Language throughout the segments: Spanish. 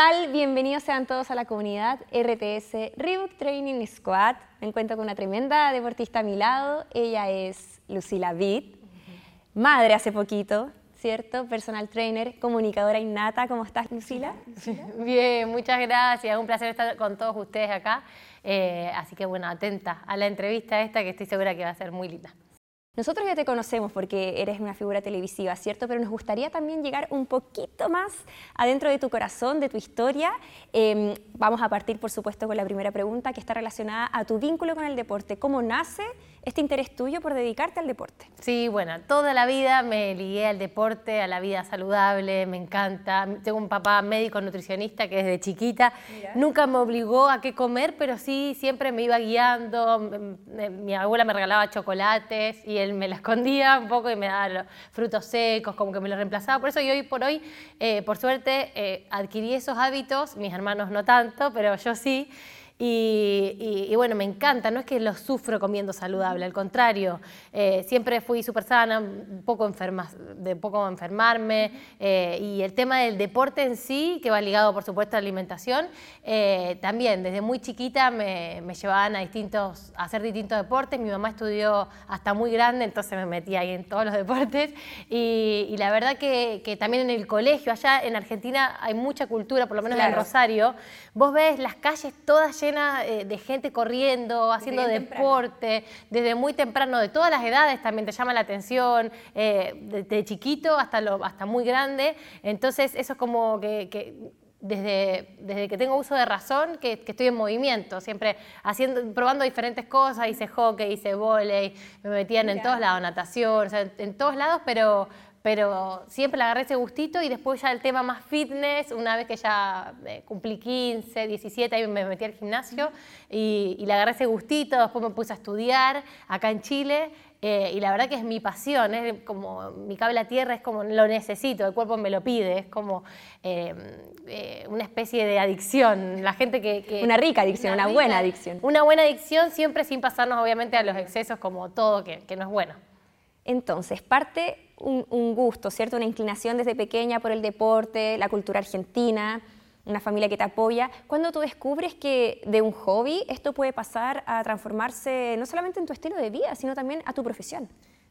tal? Bienvenidos sean todos a la comunidad RTS Rebook Training Squad. Me encuentro con una tremenda deportista a mi lado. Ella es Lucila Vitt, madre hace poquito, ¿cierto? Personal trainer, comunicadora innata. ¿Cómo estás, Lucila? Bien, muchas gracias. Un placer estar con todos ustedes acá. Eh, así que bueno, atenta a la entrevista esta que estoy segura que va a ser muy linda. Nosotros ya te conocemos porque eres una figura televisiva, ¿cierto? Pero nos gustaría también llegar un poquito más adentro de tu corazón, de tu historia. Em, vamos a partir, por supuesto, con la primera pregunta que está relacionada a tu vínculo con el deporte. ¿Cómo nace este interés tuyo por dedicarte al deporte? Sí, bueno, toda la vida me ligué al deporte, a la vida saludable, me encanta. Tengo un papá médico nutricionista que desde chiquita nunca me obligó a qué comer, pero sí siempre me iba guiando. Mi abuela me regalaba chocolates y él me la escondía un poco y me daba los frutos secos, como que me los reemplazaba. Por eso yo hoy por hoy, eh, por suerte, eh, adquirí esos hábitos, mis hermanos no tanto, pero yo sí. Y, bueno, me encanta, no es que lo sufro comiendo saludable, al contrario, eh, siempre fui súper sana, un poco enferma, de poco enfermarme, eh, y el tema del deporte en sí, que va ligado por supuesto a la alimentación, eh, también desde muy chiquita me, llevaban a, distintos, a hacer distintos deportes, mi mamá estudió hasta muy grande, entonces me metí ahí en todos los deportes, y, la verdad que, también en el colegio, allá en Argentina hay mucha cultura, por lo menos en Rosario, vos ves las calles todas llenas eh, de gente corriendo, haciendo deporte, desde muy temprano, de todas las edades también te llama la atención, eh, de, chiquito hasta, lo, hasta muy grande. Entonces eso es como que, desde, desde, que tengo uso de razón, que, estoy en movimiento, siempre haciendo, probando diferentes cosas, hice hockey, hice volei, me metían en todos lados, natación, en todos lados, pero, pero siempre le agarré ese gustito y después ya el tema más fitness, una vez que ya eh, cumplí 15, 17, ahí me metí al gimnasio y, le agarré ese gustito, después me puse a estudiar acá en Chile eh, y la verdad que es mi pasión, es como mi cable a tierra, es como lo necesito, el cuerpo me lo pide, es como eh, una especie de adicción. La gente que, una rica adicción, una, buena adicción. Una buena adicción siempre sin pasarnos obviamente a los excesos como todo, que, que no es bueno. Entonces, parte un, gusto, ¿cierto? Una inclinación desde pequeña por el deporte, la cultura argentina, una familia que te apoya. Cuando tú descubres que de un hobby esto puede pasar a transformarse no solamente en tu estilo de vida, sino también a tu profesión.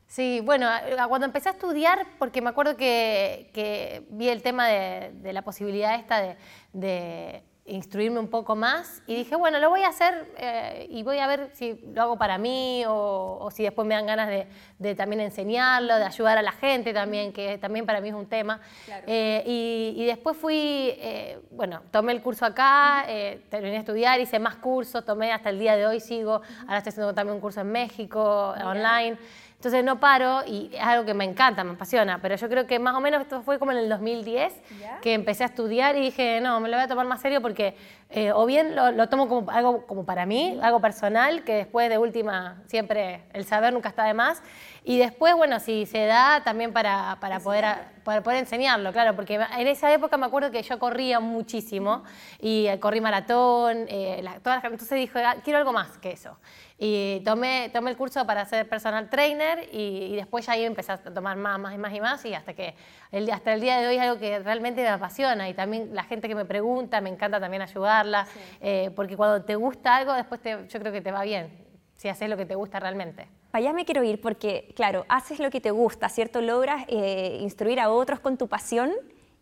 Sí, bueno, cuando empecé a estudiar, porque me acuerdo que, vi el tema de, la posibilidad esta de instruirme un poco más y dije, bueno, lo voy a hacer eh, y voy a ver si lo hago para mí o, si después me dan ganas de, también enseñarlo, de ayudar a la gente también, que también para mí es un tema. Eh, y, después fui, eh, bueno, tomé el curso acá, terminé de estudiar, hice más cursos, tomé hasta el día de hoy, sigo, ahora estoy haciendo también un curso en México, online. Entonces no paro y es algo que me encanta, me apasiona, pero yo creo que más o menos esto fue como en el 2010 que empecé a estudiar y dije, no, me lo voy a tomar más serio porque eh, o bien lo, tomo como algo como para mí, algo personal, que después de última siempre el saber nunca está de más, y después, bueno, si se da también para, para poder, para poder enseñarlo, claro, porque en esa época me acuerdo que yo corría muchísimo y eh, corrí maratón, eh, todas entonces dije, ah, quiero algo más que eso. Y tomé, tomé el curso para ser personal trainer y, después ya ahí empecé a tomar más, más y más y más y hasta que el, hasta el día de hoy es algo que realmente me apasiona y también la gente que me pregunta, me encanta también ayudarla, eh, porque cuando te gusta algo después yo creo que te va bien, si haces lo que te gusta realmente. Para allá me quiero ir porque, claro, haces lo que te gusta, ¿cierto? Logras eh, instruir a otros con tu pasión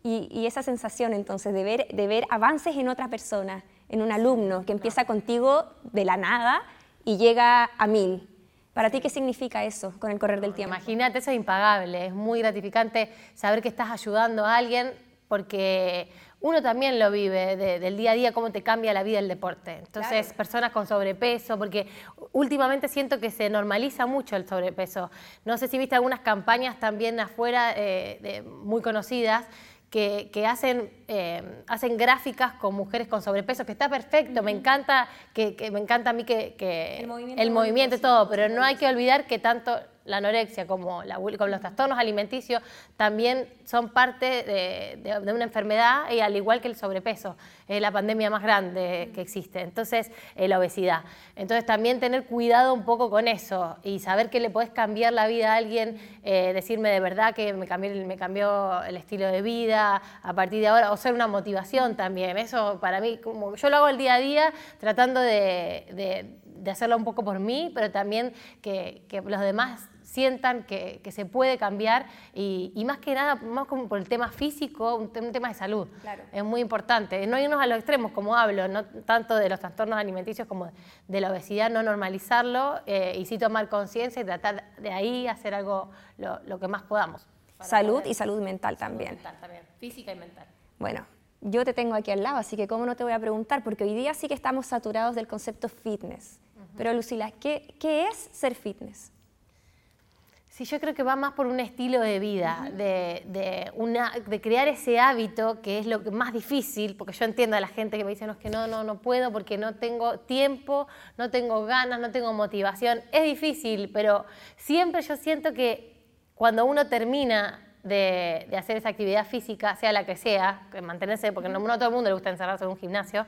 y, esa sensación entonces de ver, de ver avances en otra persona, en un alumno que empieza contigo de la nada y llega a mil. ¿Para ti qué significa eso con el correr del tiempo? Imagínate, eso es impagable, es muy gratificante saber que estás ayudando a alguien porque uno también lo vive del día a día, cómo te cambia la vida el deporte. Entonces, personas con sobrepeso, porque últimamente siento que se normaliza mucho el sobrepeso. No sé si viste algunas campañas también afuera eh, muy conocidas que, hacen, eh, hacen gráficas con mujeres con sobrepeso, que está perfecto, me encanta, que, me encanta a mí que, el movimiento, y todo, pero no hay que olvidar que tanto la anorexia como, los trastornos alimenticios también son parte de, una enfermedad y al igual que el sobrepeso, es la pandemia más grande que existe, entonces eh, la obesidad. Entonces también tener cuidado un poco con eso y saber que le puedes cambiar la vida a alguien, eh, decirme de verdad que me cambió, me cambió el estilo de vida a partir de ahora, o ser una motivación también. Eso para mí, como yo lo hago el día a día tratando de, hacerlo un poco por mí, pero también que los demás sientan que, se puede cambiar y, más que nada, más como por el tema físico, un, tema de salud. Es muy importante. No irnos a los extremos, como hablo, no tanto de los trastornos alimenticios como de la obesidad, no normalizarlo eh, y sí tomar conciencia y tratar de ahí hacer algo lo, que más podamos. Salud y salud mental también. mental también, física y mental. Bueno, yo te tengo aquí al lado, así que cómo no te voy a preguntar, porque hoy día sí que estamos saturados del concepto fitness. Pero Lucila, ¿qué, ¿qué es ser fitness? Sí, yo creo que va más por un estilo de vida, de, una, de crear ese hábito que es lo más difícil, porque yo entiendo a la gente que me dice, no, es que no, no, no puedo porque no tengo tiempo, no tengo ganas, no tengo motivación. Es difícil, pero siempre yo siento que cuando uno termina de, hacer esa actividad física, sea la que sea, mantenerse, porque no, a todo el mundo le gusta encerrarse en un gimnasio,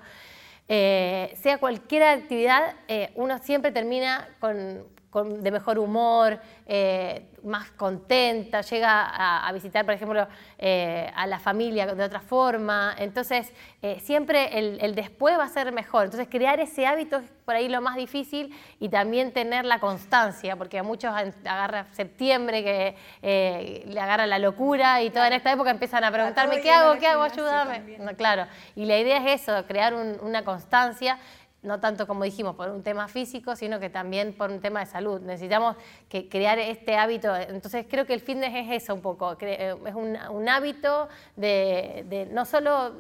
eh, sea cualquier actividad, eh, uno siempre termina con, de mejor humor, eh, más contenta, llega a, visitar, por ejemplo, eh, a la familia de otra forma. Entonces, eh, siempre el, después va a ser mejor. Entonces, crear ese hábito es por ahí lo más difícil y también tener la constancia, porque a muchos agarra septiembre, que le agarra la locura y toda en esta época empiezan a preguntarme, ¿qué hago? ¿Qué hago? Ayúdame. claro. Y la idea es eso, crear una constancia no tanto como dijimos por un tema físico, sino que también por un tema de salud. Necesitamos que crear este hábito. Entonces creo que el fitness es eso un poco, eh, es un, hábito de, no, solo,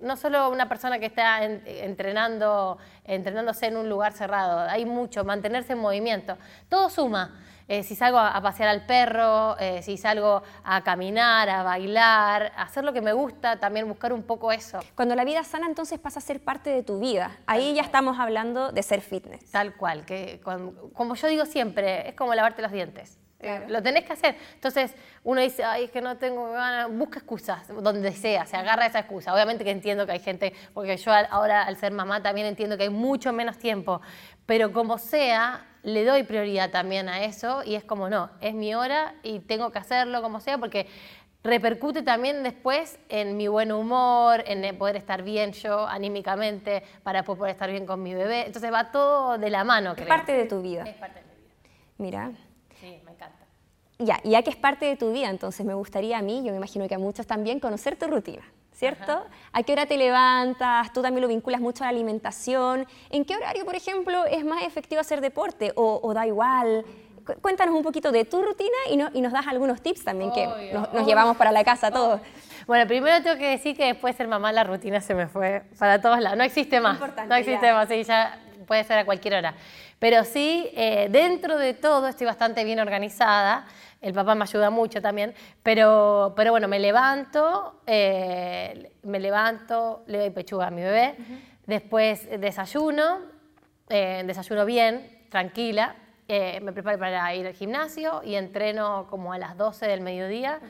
no solo una persona que está entrenando, entrenándose en un lugar cerrado, hay mucho, mantenerse en movimiento. Todo suma. Eh, si salgo a, pasear al perro, eh, si salgo a caminar, a bailar, a hacer lo que me gusta, también buscar un poco eso. Cuando la vida sana entonces pasa a ser parte de tu vida. Ahí ya estamos hablando de ser fitness. Tal cual, que como yo digo siempre, es como lavarte los dientes. Eh, lo tenés que hacer. Entonces, uno dice, ay, es que no tengo ganas, busca excusas, donde sea, se agarra esa excusa. Obviamente que entiendo que hay gente, porque yo ahora al ser mamá también entiendo que hay mucho menos tiempo, pero como sea, le doy prioridad también a eso y es como, no, es mi hora y tengo que hacerlo como sea porque repercute también después en mi buen humor, en poder estar bien yo anímicamente para poder estar bien con mi bebé. Entonces va todo de la mano, es parte de tu vida. Es parte de mi vida. Mira. Sí, me encanta. Ya, ya que es parte de tu vida, entonces me gustaría a mí, yo me imagino que a muchos también, conocer tu rutina. ¿Cierto? ¿A qué hora te levantas? Tú también lo vinculas mucho a la alimentación. ¿En qué horario, por ejemplo, es más efectivo hacer deporte o, da igual? Cuéntanos un poquito de tu rutina y, y nos das algunos tips también que nos, llevamos para la casa todos. Bueno, primero tengo que decir que después de ser mamá la rutina se me fue para todos lados. No existe más. no existe más, sí, ya puede ser a cualquier hora. Pero sí, eh, dentro de todo estoy bastante bien organizada. El papá me ayuda mucho también, pero, pero bueno, me levanto, eh, me levanto, le doy pechuga a mi bebé, después desayuno, eh, desayuno bien, tranquila, eh, me preparo para ir al gimnasio y entreno como a las 12 del mediodía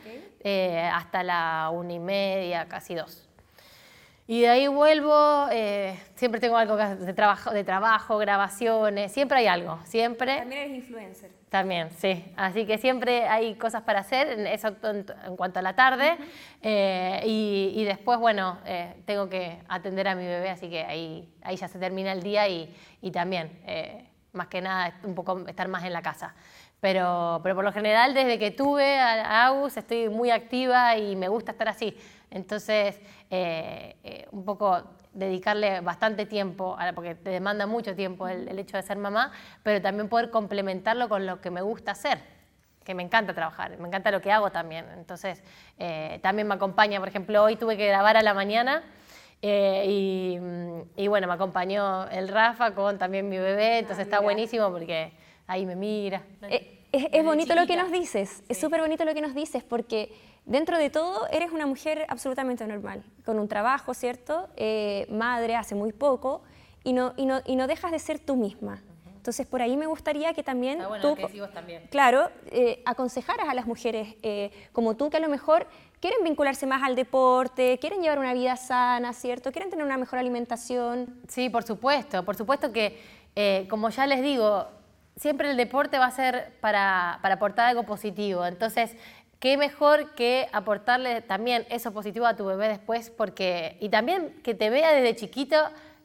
hasta la una y media, casi dos. Y de ahí vuelvo, siempre tengo algo de trabajo, de trabajo, grabaciones, siempre hay algo, siempre. También eres influencer. También, sí. Así que siempre hay cosas para hacer, eso en, cuanto a la tarde. Eh, y, después, bueno, eh, tengo que atender a mi bebé, así que ahí, ahí ya se termina el día y, y también, eh, más que nada, un poco estar más en la casa. Pero, pero por lo general, desde que tuve a Agus, estoy muy activa y me gusta estar así. Entonces, un poco dedicarle bastante tiempo, porque te demanda mucho tiempo el, hecho de ser mamá, pero también poder complementarlo con lo que me gusta hacer, que me encanta trabajar, me encanta lo que hago también. Entonces, eh, también me acompaña, por ejemplo, hoy tuve que grabar a la mañana. Eh, y, bueno, me acompañó el Rafa con también mi bebé, entonces ah, está buenísimo porque ahí me mira. Eh, es, bonito lo que nos dices, es súper bonito lo que nos dices porque Dentro de todo, eres una mujer absolutamente normal, con un trabajo, ¿cierto? Eh, madre hace muy poco, y no, y, no, y no, dejas de ser tú misma. Entonces, por ahí me gustaría que también bueno tú, que también. claro, eh, aconsejaras a las mujeres eh, como tú que a lo mejor quieren vincularse más al deporte, quieren llevar una vida sana, ¿cierto? Quieren tener una mejor alimentación. Sí, por supuesto, por supuesto que, eh, como ya les digo, siempre el deporte va a ser para, para aportar algo positivo. Entonces, qué mejor que aportarle también eso positivo a tu bebé después, porque, y también que te vea desde chiquito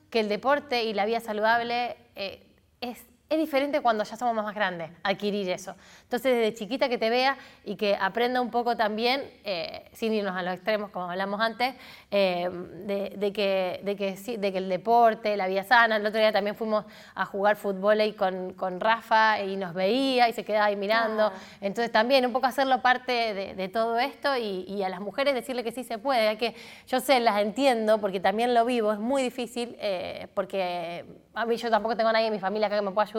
que el deporte y la vida saludable eh, es es diferente cuando ya somos más grandes, adquirir eso. Entonces, desde chiquita que te vea y que aprenda un poco también, eh, sin irnos a los extremos, como hablamos antes, eh, de, que, de, que, de que el deporte, la vida sana. El otro día también fuimos a jugar fútbol ahí con, con Rafa y nos veía y se quedaba ahí mirando. Ah. Entonces, también un poco hacerlo parte de, todo esto y, a las mujeres decirle que sí se puede. Hay que, yo sé, las entiendo porque también lo vivo, es muy difícil eh, porque a mí yo tampoco tengo a nadie en mi familia acá que me pueda ayudar.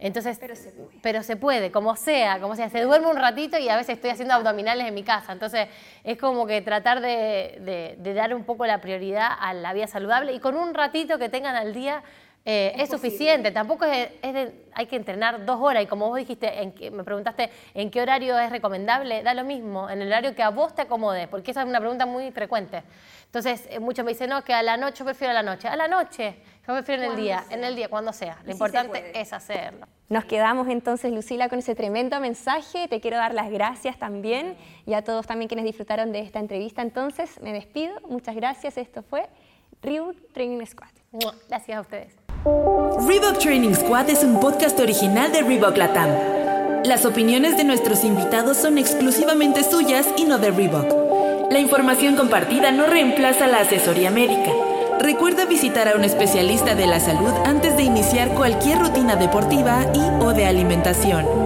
Entonces, pero se, puede. pero se puede, como sea, como sea. Se duerme un ratito y a veces estoy haciendo abdominales en mi casa. Entonces, es como que tratar de, dar un poco la prioridad a la vida saludable y con un ratito que tengan al día eh, es, suficiente. Tampoco es, hay que entrenar dos horas y como vos dijiste, en me preguntaste en qué horario es recomendable, da lo mismo, en el horario que a vos te acomode, porque esa es una pregunta muy frecuente. Entonces, eh, muchos me dicen, no, que a la noche prefiero a la noche. A la noche, yo prefiero en el día, en el día, cuando sea. Lo importante es hacerlo. Nos quedamos entonces, Lucila, con ese tremendo mensaje. Te quiero dar las gracias también y a todos también quienes disfrutaron de esta entrevista. Entonces, me despido. Muchas gracias. Esto fue Reebok Training Squad. Gracias a ustedes. Reebok Training Squad es un podcast original de Reebok Latam. Las opiniones de nuestros invitados son exclusivamente suyas y no de Reebok. La información compartida no reemplaza la asesoría médica. Recuerda visitar a un especialista de la salud antes de iniciar cualquier rutina deportiva y o de alimentación.